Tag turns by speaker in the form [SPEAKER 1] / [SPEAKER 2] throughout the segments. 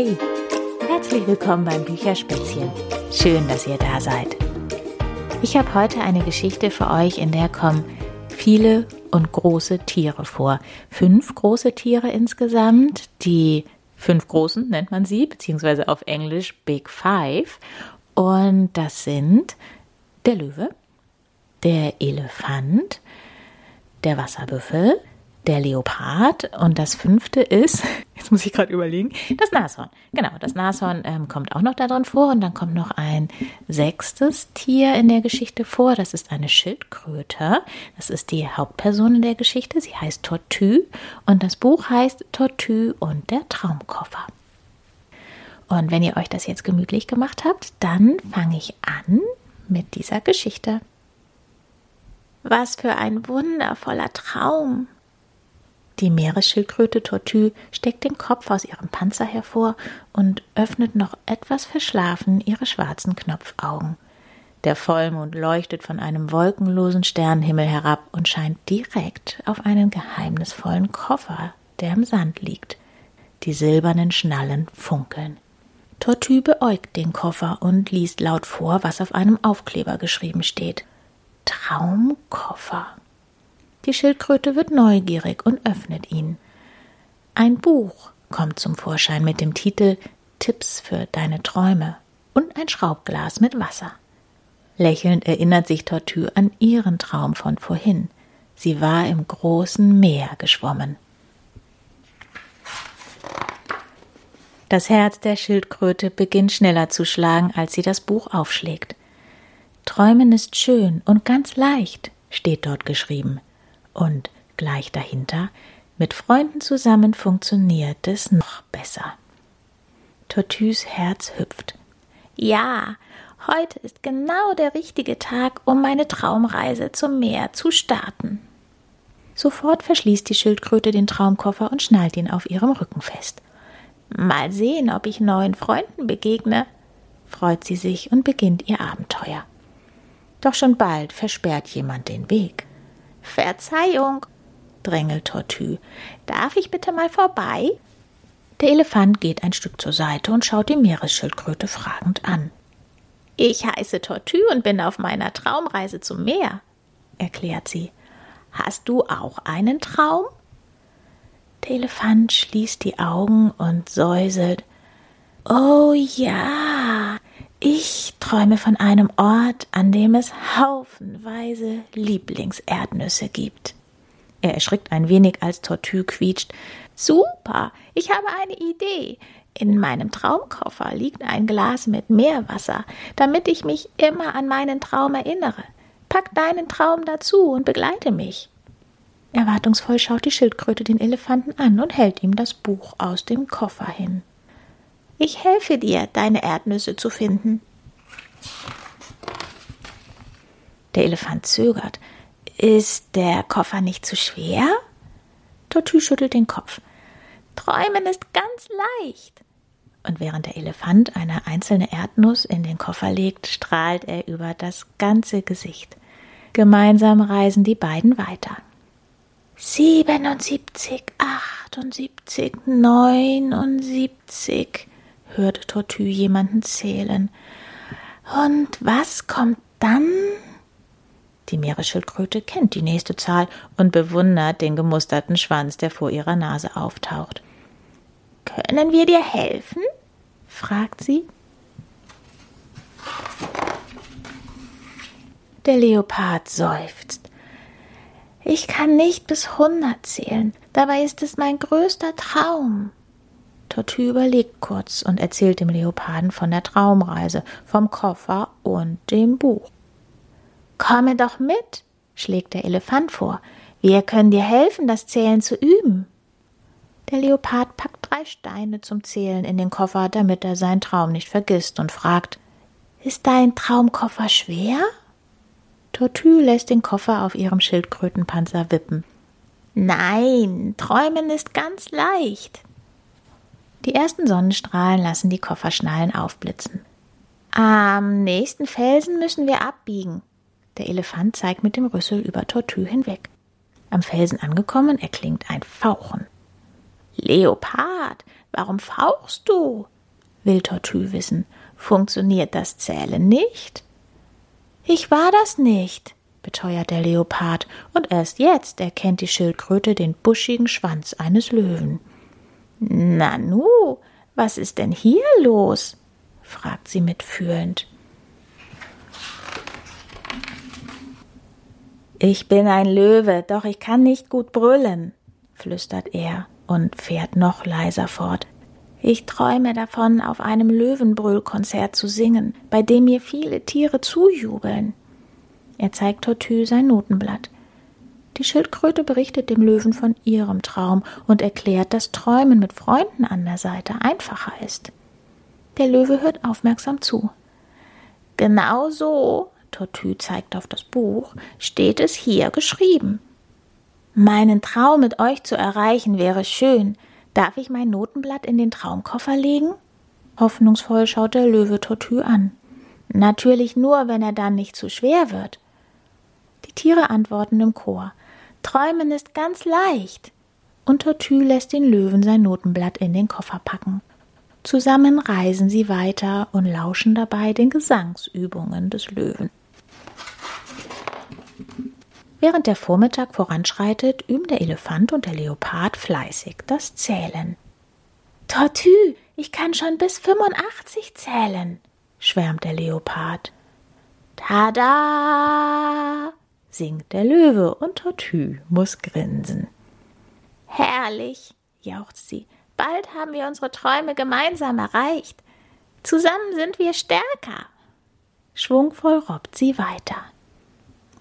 [SPEAKER 1] Hey, herzlich willkommen beim Bücherspätzchen. Schön, dass ihr da seid. Ich habe heute eine Geschichte für euch, in der kommen viele und große Tiere vor. Fünf große Tiere insgesamt. Die fünf großen nennt man sie, beziehungsweise auf Englisch Big Five. Und das sind der Löwe, der Elefant, der Wasserbüffel, der Leopard und das fünfte ist, jetzt muss ich gerade überlegen, das Nashorn. Genau, das Nashorn ähm, kommt auch noch da drin vor und dann kommt noch ein sechstes Tier in der Geschichte vor. Das ist eine Schildkröte. Das ist die Hauptperson in der Geschichte. Sie heißt Tortue und das Buch heißt Tortue und der Traumkoffer. Und wenn ihr euch das jetzt gemütlich gemacht habt, dann fange ich an mit dieser Geschichte. Was für ein wundervoller Traum, die Meeresschildkröte Tortue steckt den Kopf aus ihrem Panzer hervor und öffnet noch etwas verschlafen ihre schwarzen Knopfaugen. Der Vollmond leuchtet von einem wolkenlosen Sternenhimmel herab und scheint direkt auf einen geheimnisvollen Koffer, der im Sand liegt. Die silbernen Schnallen funkeln. Tortue beäugt den Koffer und liest laut vor, was auf einem Aufkleber geschrieben steht. Traumkoffer. Die Schildkröte wird neugierig und öffnet ihn. Ein Buch kommt zum Vorschein mit dem Titel Tipps für deine Träume und ein Schraubglas mit Wasser. Lächelnd erinnert sich Tortue an ihren Traum von vorhin. Sie war im großen Meer geschwommen. Das Herz der Schildkröte beginnt schneller zu schlagen, als sie das Buch aufschlägt. Träumen ist schön und ganz leicht, steht dort geschrieben. Und gleich dahinter, mit Freunden zusammen funktioniert es noch besser. Tortues Herz hüpft. Ja, heute ist genau der richtige Tag, um meine Traumreise zum Meer zu starten. Sofort verschließt die Schildkröte den Traumkoffer und schnallt ihn auf ihrem Rücken fest. Mal sehen, ob ich neuen Freunden begegne, freut sie sich und beginnt ihr Abenteuer. Doch schon bald versperrt jemand den Weg. Verzeihung, drängelt Tortue. Darf ich bitte mal vorbei? Der Elefant geht ein Stück zur Seite und schaut die Meeresschildkröte fragend an. Ich heiße Tortue und bin auf meiner Traumreise zum Meer, erklärt sie. Hast du auch einen Traum? Der Elefant schließt die Augen und säuselt. Oh ja, ich träume von einem Ort, an dem es haufenweise Lieblingserdnüsse gibt. Er erschrickt ein wenig, als Tortue quietscht. Super, ich habe eine Idee. In meinem Traumkoffer liegt ein Glas mit Meerwasser, damit ich mich immer an meinen Traum erinnere. Pack deinen Traum dazu und begleite mich. Erwartungsvoll schaut die Schildkröte den Elefanten an und hält ihm das Buch aus dem Koffer hin. Ich helfe dir, deine Erdnüsse zu finden. Der Elefant zögert. Ist der Koffer nicht zu schwer? Tortue schüttelt den Kopf. Träumen ist ganz leicht. Und während der Elefant eine einzelne Erdnuss in den Koffer legt, strahlt er über das ganze Gesicht. Gemeinsam reisen die beiden weiter. 77, 78, 79, hörte Tortue jemanden zählen. Und was kommt dann? Die Meeresschildkröte kennt die nächste Zahl und bewundert den gemusterten Schwanz, der vor ihrer Nase auftaucht. Können wir dir helfen? fragt sie. Der Leopard seufzt. Ich kann nicht bis hundert zählen, dabei ist es mein größter Traum. Tortue überlegt kurz und erzählt dem Leoparden von der Traumreise, vom Koffer und dem Buch. Komme doch mit, schlägt der Elefant vor. Wir können dir helfen, das Zählen zu üben. Der Leopard packt drei Steine zum Zählen in den Koffer, damit er seinen Traum nicht vergisst und fragt Ist dein Traumkoffer schwer? Tortue lässt den Koffer auf ihrem Schildkrötenpanzer wippen. Nein, träumen ist ganz leicht. Die ersten Sonnenstrahlen lassen die Kofferschnallen aufblitzen. Am nächsten Felsen müssen wir abbiegen. Der Elefant zeigt mit dem Rüssel über Tortue hinweg. Am Felsen angekommen erklingt ein Fauchen. Leopard, warum fauchst du? will Tortue wissen. Funktioniert das Zählen nicht? Ich war das nicht, beteuert der Leopard, und erst jetzt erkennt die Schildkröte den buschigen Schwanz eines Löwen. Nanu, was ist denn hier los? fragt sie mitfühlend. Ich bin ein Löwe, doch ich kann nicht gut brüllen, flüstert er und fährt noch leiser fort. Ich träume davon, auf einem Löwenbrüllkonzert zu singen, bei dem mir viele Tiere zujubeln. Er zeigt Tortue sein Notenblatt. Die Schildkröte berichtet dem Löwen von ihrem Traum und erklärt, dass Träumen mit Freunden an der Seite einfacher ist. Der Löwe hört aufmerksam zu. Genau so, Tortue zeigt auf das Buch, steht es hier geschrieben. Meinen Traum mit euch zu erreichen wäre schön, Darf ich mein Notenblatt in den Traumkoffer legen? Hoffnungsvoll schaut der Löwe Tortue an. Natürlich nur, wenn er dann nicht zu schwer wird. Die Tiere antworten im Chor. Träumen ist ganz leicht. Und Tortue lässt den Löwen sein Notenblatt in den Koffer packen. Zusammen reisen sie weiter und lauschen dabei den Gesangsübungen des Löwen. Während der Vormittag voranschreitet, üben der Elefant und der Leopard fleißig das Zählen. Tortue, ich kann schon bis 85 zählen, schwärmt der Leopard. Tada! Singt der Löwe und Tortue muss grinsen. Herrlich, jauchzt sie. Bald haben wir unsere Träume gemeinsam erreicht. Zusammen sind wir stärker. Schwungvoll robbt sie weiter.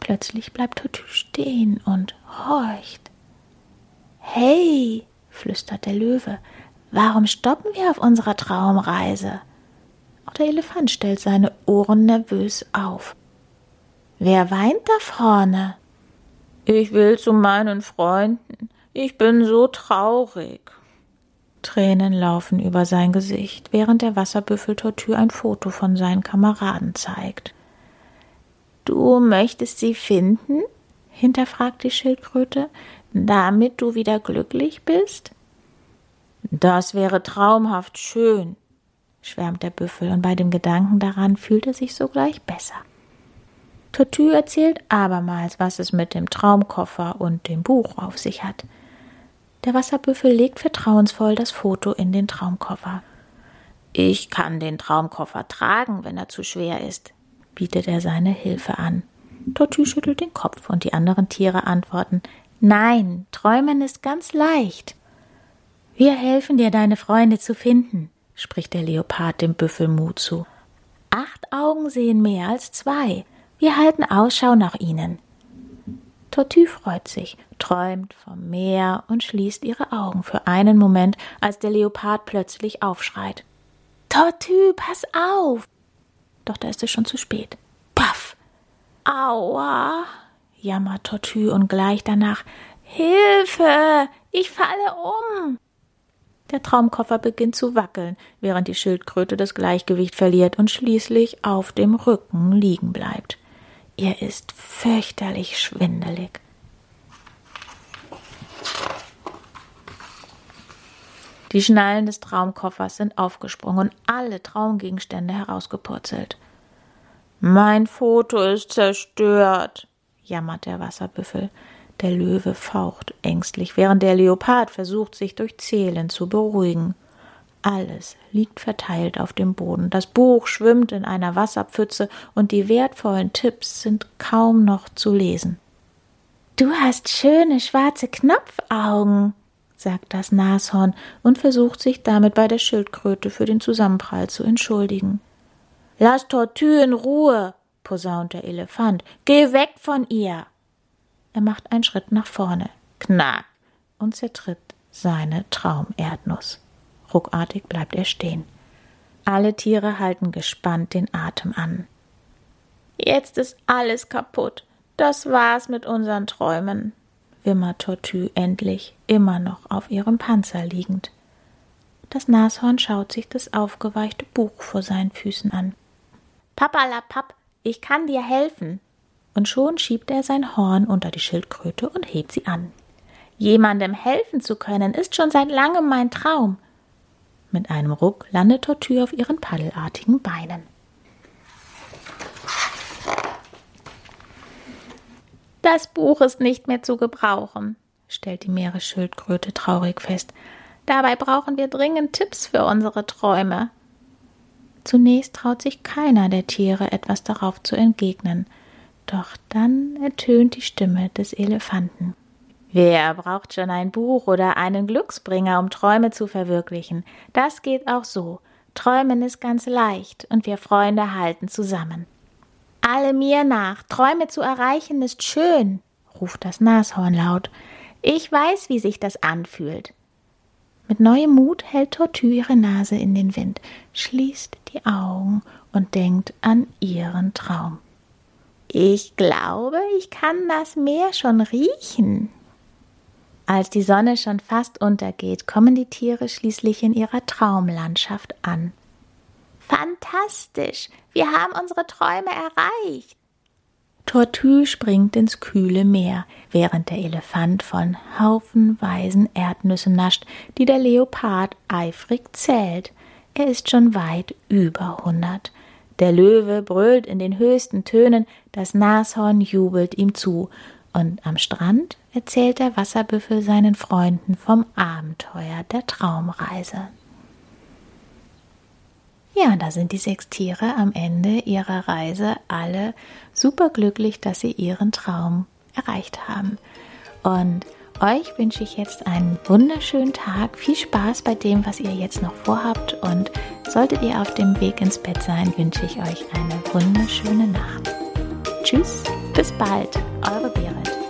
[SPEAKER 1] Plötzlich bleibt Tortue stehen und horcht. Hey, flüstert der Löwe, warum stoppen wir auf unserer Traumreise? Auch der Elefant stellt seine Ohren nervös auf. Wer weint da vorne? Ich will zu meinen Freunden. Ich bin so traurig. Tränen laufen über sein Gesicht, während der Wasserbüffel Tortue ein Foto von seinen Kameraden zeigt. Du möchtest sie finden? hinterfragt die Schildkröte, damit du wieder glücklich bist? Das wäre traumhaft schön, schwärmt der Büffel, und bei dem Gedanken daran fühlt er sich sogleich besser. Tortue erzählt abermals, was es mit dem Traumkoffer und dem Buch auf sich hat. Der Wasserbüffel legt vertrauensvoll das Foto in den Traumkoffer. Ich kann den Traumkoffer tragen, wenn er zu schwer ist, bietet er seine Hilfe an. Tortue schüttelt den Kopf und die anderen Tiere antworten Nein, träumen ist ganz leicht. Wir helfen dir, deine Freunde zu finden, spricht der Leopard dem Büffel Mut zu. Acht Augen sehen mehr als zwei. Wir halten Ausschau nach ihnen. Tortue freut sich, träumt vom Meer und schließt ihre Augen für einen Moment, als der Leopard plötzlich aufschreit. Tortue, pass auf! Doch da ist es schon zu spät. Paff! Aua! jammert Tortue und gleich danach Hilfe! Ich falle um! Der Traumkoffer beginnt zu wackeln, während die Schildkröte das Gleichgewicht verliert und schließlich auf dem Rücken liegen bleibt. Ihr ist fürchterlich schwindelig. Die Schnallen des Traumkoffers sind aufgesprungen und alle Traumgegenstände herausgepurzelt. Mein Foto ist zerstört, jammert der Wasserbüffel. Der Löwe faucht ängstlich, während der Leopard versucht, sich durch Zählen zu beruhigen. Alles liegt verteilt auf dem Boden. Das Buch schwimmt in einer Wasserpfütze und die wertvollen Tipps sind kaum noch zu lesen. Du hast schöne schwarze Knopfaugen, sagt das Nashorn und versucht sich damit bei der Schildkröte für den Zusammenprall zu entschuldigen. Lass Tortue in Ruhe, posaunt der Elefant. Geh weg von ihr. Er macht einen Schritt nach vorne, knack, und zertritt seine Traumerdnuss. Ruckartig bleibt er stehen. Alle Tiere halten gespannt den Atem an. Jetzt ist alles kaputt. Das war's mit unseren Träumen, wimmert Tortue endlich, immer noch auf ihrem Panzer liegend. Das Nashorn schaut sich das aufgeweichte Buch vor seinen Füßen an. Papalapap, ich kann dir helfen. Und schon schiebt er sein Horn unter die Schildkröte und hebt sie an. Jemandem helfen zu können, ist schon seit langem mein Traum. Mit einem Ruck landet Tortue auf ihren paddelartigen Beinen. Das Buch ist nicht mehr zu gebrauchen, stellt die Meeresschildkröte traurig fest. Dabei brauchen wir dringend Tipps für unsere Träume. Zunächst traut sich keiner der Tiere etwas darauf zu entgegnen, doch dann ertönt die Stimme des Elefanten. Wer braucht schon ein Buch oder einen Glücksbringer, um Träume zu verwirklichen? Das geht auch so. Träumen ist ganz leicht und wir Freunde halten zusammen. Alle mir nach, Träume zu erreichen ist schön, ruft das Nashorn laut. Ich weiß, wie sich das anfühlt. Mit neuem Mut hält Tortue ihre Nase in den Wind, schließt die Augen und denkt an ihren Traum. Ich glaube, ich kann das Meer schon riechen, als die Sonne schon fast untergeht, kommen die Tiere schließlich in ihrer Traumlandschaft an. Fantastisch! Wir haben unsere Träume erreicht! Tortue springt ins kühle Meer, während der Elefant von haufenweisen Erdnüssen nascht, die der Leopard eifrig zählt. Er ist schon weit über hundert. Der Löwe brüllt in den höchsten Tönen, das Nashorn jubelt ihm zu, und am Strand erzählt der Wasserbüffel seinen Freunden vom Abenteuer der Traumreise. Ja, da sind die sechs Tiere am Ende ihrer Reise alle superglücklich, dass sie ihren Traum erreicht haben. Und euch wünsche ich jetzt einen wunderschönen Tag, viel Spaß bei dem, was ihr jetzt noch vorhabt und solltet ihr auf dem Weg ins Bett sein, wünsche ich euch eine wunderschöne Nacht. Tschüss, bis bald, eure Berit.